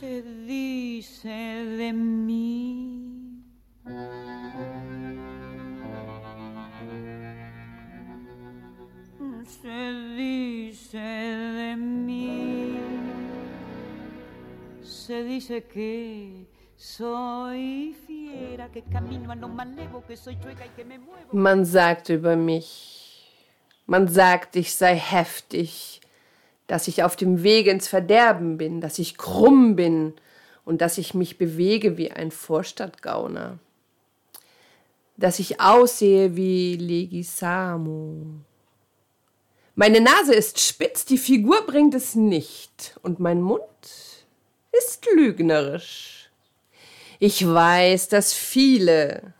se dice de mí? Se dice de mí, se dice que soy fiera, que camino a lo malevo, que soy chueca y que me muevo. Man sagt über mich, man sagt, ich sei heftig, dass ich auf dem Wege ins Verderben bin, dass ich krumm bin und dass ich mich bewege wie ein Vorstadtgauner, dass ich aussehe wie Legisamo. Meine Nase ist spitz, die Figur bringt es nicht und mein Mund ist lügnerisch. Ich weiß, dass viele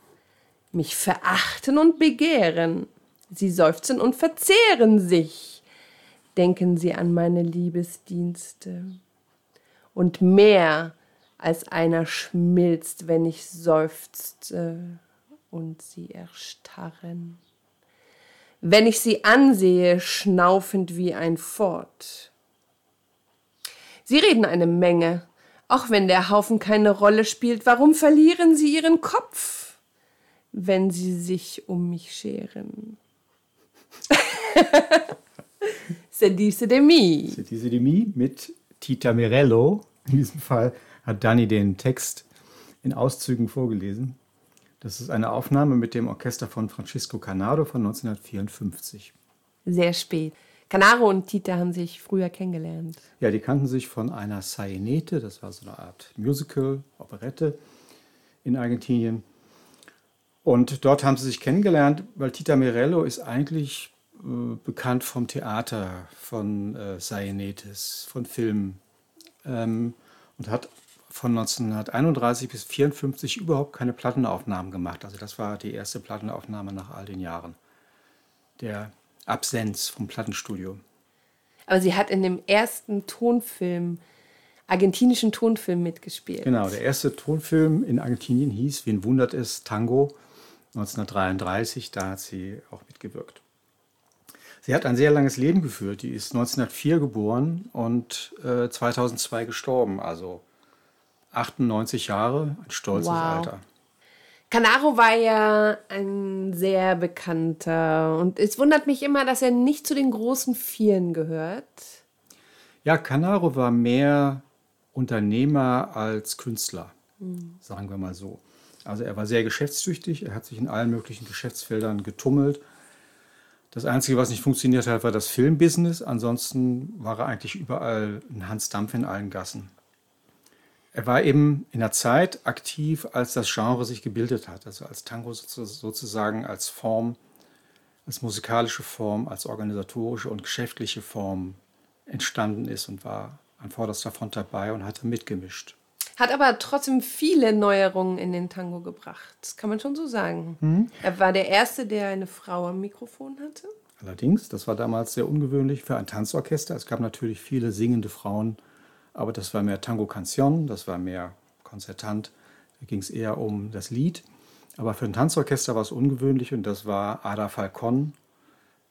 mich verachten und begehren. Sie seufzen und verzehren sich denken sie an meine Liebesdienste. Und mehr als einer schmilzt, wenn ich seufzte und sie erstarren. Wenn ich sie ansehe, schnaufend wie ein Fort. Sie reden eine Menge, auch wenn der Haufen keine Rolle spielt. Warum verlieren sie ihren Kopf, wenn sie sich um mich scheren? Se dice de mi. Se dice de mi mit Tita Mirello. In diesem Fall hat Dani den Text in Auszügen vorgelesen. Das ist eine Aufnahme mit dem Orchester von Francisco Canaro von 1954. Sehr spät. Canaro und Tita haben sich früher kennengelernt. Ja, die kannten sich von einer Sainete, das war so eine Art Musical, Operette in Argentinien. Und dort haben sie sich kennengelernt, weil Tita Mirello ist eigentlich äh, bekannt vom Theater, von äh, Sainetes, von Filmen ähm, und hat von 1931 bis 1954 überhaupt keine Plattenaufnahmen gemacht. Also das war die erste Plattenaufnahme nach all den Jahren der Absenz vom Plattenstudio. Aber sie hat in dem ersten Tonfilm, argentinischen Tonfilm mitgespielt. Genau, der erste Tonfilm in Argentinien hieß, wen wundert es, Tango 1933, da hat sie auch mitgewirkt. Sie hat ein sehr langes Leben geführt. Die ist 1904 geboren und äh, 2002 gestorben. Also 98 Jahre, ein stolzes wow. Alter. Canaro war ja ein sehr bekannter und es wundert mich immer, dass er nicht zu den großen Vieren gehört. Ja, Canaro war mehr Unternehmer als Künstler, mhm. sagen wir mal so. Also er war sehr geschäftstüchtig, er hat sich in allen möglichen Geschäftsfeldern getummelt das Einzige, was nicht funktioniert hat, war das Filmbusiness. Ansonsten war er eigentlich überall ein Hans Dampf in allen Gassen. Er war eben in der Zeit aktiv, als das Genre sich gebildet hat, also als Tango sozusagen als Form, als musikalische Form, als organisatorische und geschäftliche Form entstanden ist und war an vorderster Front dabei und hatte mitgemischt. Hat aber trotzdem viele Neuerungen in den Tango gebracht. Das kann man schon so sagen. Mhm. Er war der Erste, der eine Frau am Mikrofon hatte. Allerdings, das war damals sehr ungewöhnlich für ein Tanzorchester. Es gab natürlich viele singende Frauen, aber das war mehr Tango Canción, das war mehr konzertant. Da ging es eher um das Lied. Aber für ein Tanzorchester war es ungewöhnlich und das war Ada Falcon.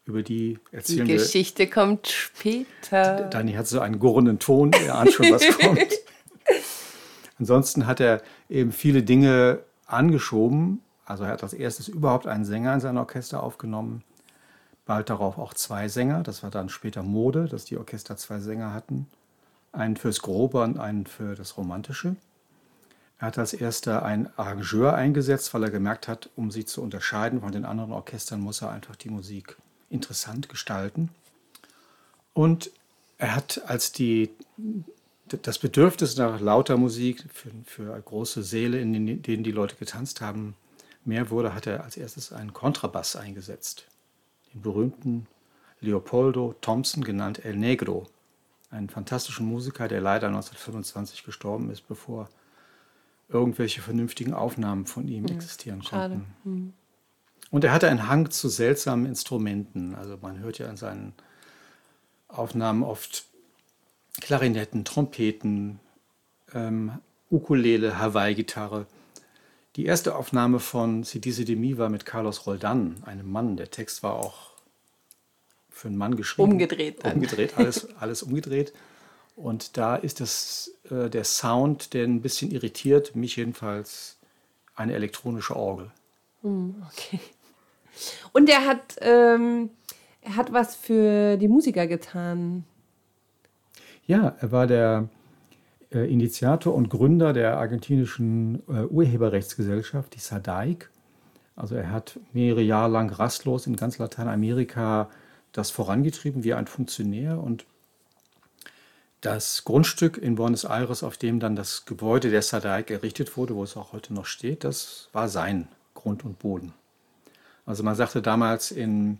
Über die erzählen Die Geschichte wir. kommt später. Dani hat so einen gurrenden Ton, er ahnt schon, was kommt. Ansonsten hat er eben viele Dinge angeschoben. Also er hat als erstes überhaupt einen Sänger in sein Orchester aufgenommen. Bald darauf auch zwei Sänger. Das war dann später Mode, dass die Orchester zwei Sänger hatten. Einen fürs Grobe und einen für das Romantische. Er hat als erster einen Arrangeur eingesetzt, weil er gemerkt hat, um sie zu unterscheiden von den anderen Orchestern, muss er einfach die Musik interessant gestalten. Und er hat, als die das Bedürfnis nach lauter Musik für, für große Säle, in denen die Leute getanzt haben, mehr wurde, hat er als erstes einen Kontrabass eingesetzt. Den berühmten Leopoldo Thompson, genannt El Negro, einen fantastischen Musiker, der leider 1925 gestorben ist, bevor irgendwelche vernünftigen Aufnahmen von ihm ja, existieren schade. konnten. Mhm. Und er hatte einen Hang zu seltsamen Instrumenten. Also man hört ja in seinen Aufnahmen oft Klarinetten, Trompeten, ähm, Ukulele, Hawaii-Gitarre. Die erste Aufnahme von Sidise Demi war mit Carlos Roldan, einem Mann. Der Text war auch für einen Mann geschrieben. Umgedreht. Dann. Umgedreht, alles, alles umgedreht. Und da ist das, äh, der Sound, der ein bisschen irritiert, mich jedenfalls, eine elektronische Orgel. Okay. Und er hat, ähm, er hat was für die Musiker getan. Ja, er war der äh, Initiator und Gründer der argentinischen äh, Urheberrechtsgesellschaft, die SADAIC. Also er hat mehrere Jahre lang rastlos in ganz Lateinamerika das vorangetrieben wie ein Funktionär und das Grundstück in Buenos Aires, auf dem dann das Gebäude der SADAIC errichtet wurde, wo es auch heute noch steht, das war sein Grund und Boden. Also man sagte damals in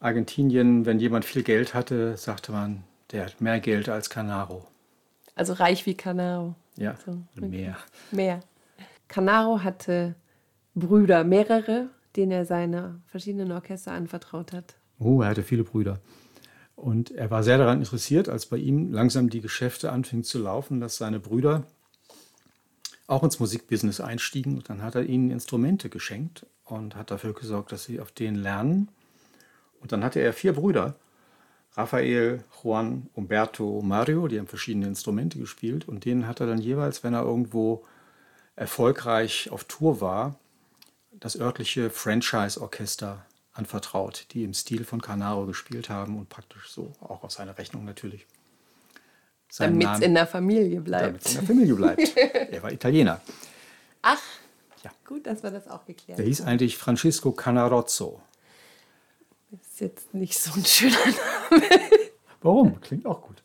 Argentinien, wenn jemand viel Geld hatte, sagte man, der hat mehr Geld als Canaro. Also reich wie Canaro. Ja, So, mehr. Mehr. Canaro hatte Brüder, mehrere, denen er seine verschiedenen Orchester anvertraut hat. Oh, er hatte viele Brüder. Und er war sehr daran interessiert, als bei ihm langsam die Geschäfte anfingen zu laufen, dass seine Brüder auch ins Musikbusiness einstiegen. Und dann hat er ihnen Instrumente geschenkt und hat dafür gesorgt, dass sie auf denen lernen. Und dann hatte er vier Brüder, Raphael, Juan, Umberto, Mario, die haben verschiedene Instrumente gespielt. Und denen hat er dann jeweils, wenn er irgendwo erfolgreich auf Tour war, das örtliche Franchise-Orchester anvertraut, die im Stil von Canaro gespielt haben und praktisch so, auch aus seiner Rechnung natürlich. Damit es in der Familie damit bleibt. es in der Familie bleibt. er war Italiener. Ach, Ja. gut, dass wir das auch geklärt Der haben. hieß eigentlich Francisco Canarozzo. Ist jetzt nicht so ein schöner Warum? Klingt auch gut.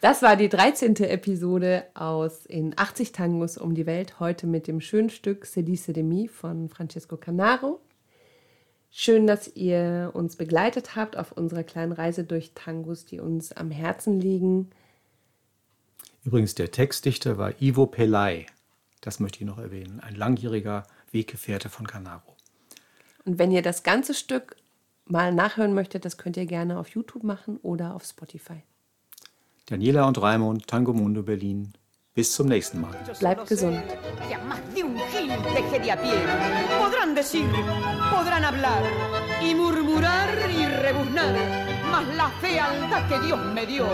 Das war die 13. Episode aus In 80 Tangos um die Welt. Heute mit dem schönen Stück Sedice de mi von Francesco Canaro. Schön, dass ihr uns begleitet habt auf unserer kleinen Reise durch Tangos, die uns am Herzen liegen. Übrigens, der Textdichter war Ivo Pelay. Das möchte ich noch erwähnen. Ein langjähriger Weggefährte von Canaro. Und wenn ihr das ganze Stück mal nachhören möchtet, das könnt ihr gerne auf YouTube machen oder auf Spotify. Daniela und Raimund, Tango Mundo Berlin. Bis zum nächsten Mal. Bleibt gesund. Podrán decir, podrán hablar y murmurar y rebuznar, mas la fealdad que Dios me dio,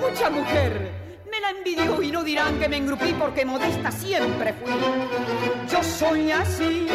mucha mujer me la envidió y no dirán que me engrupí porque modesta siempre fui. Yo soy así,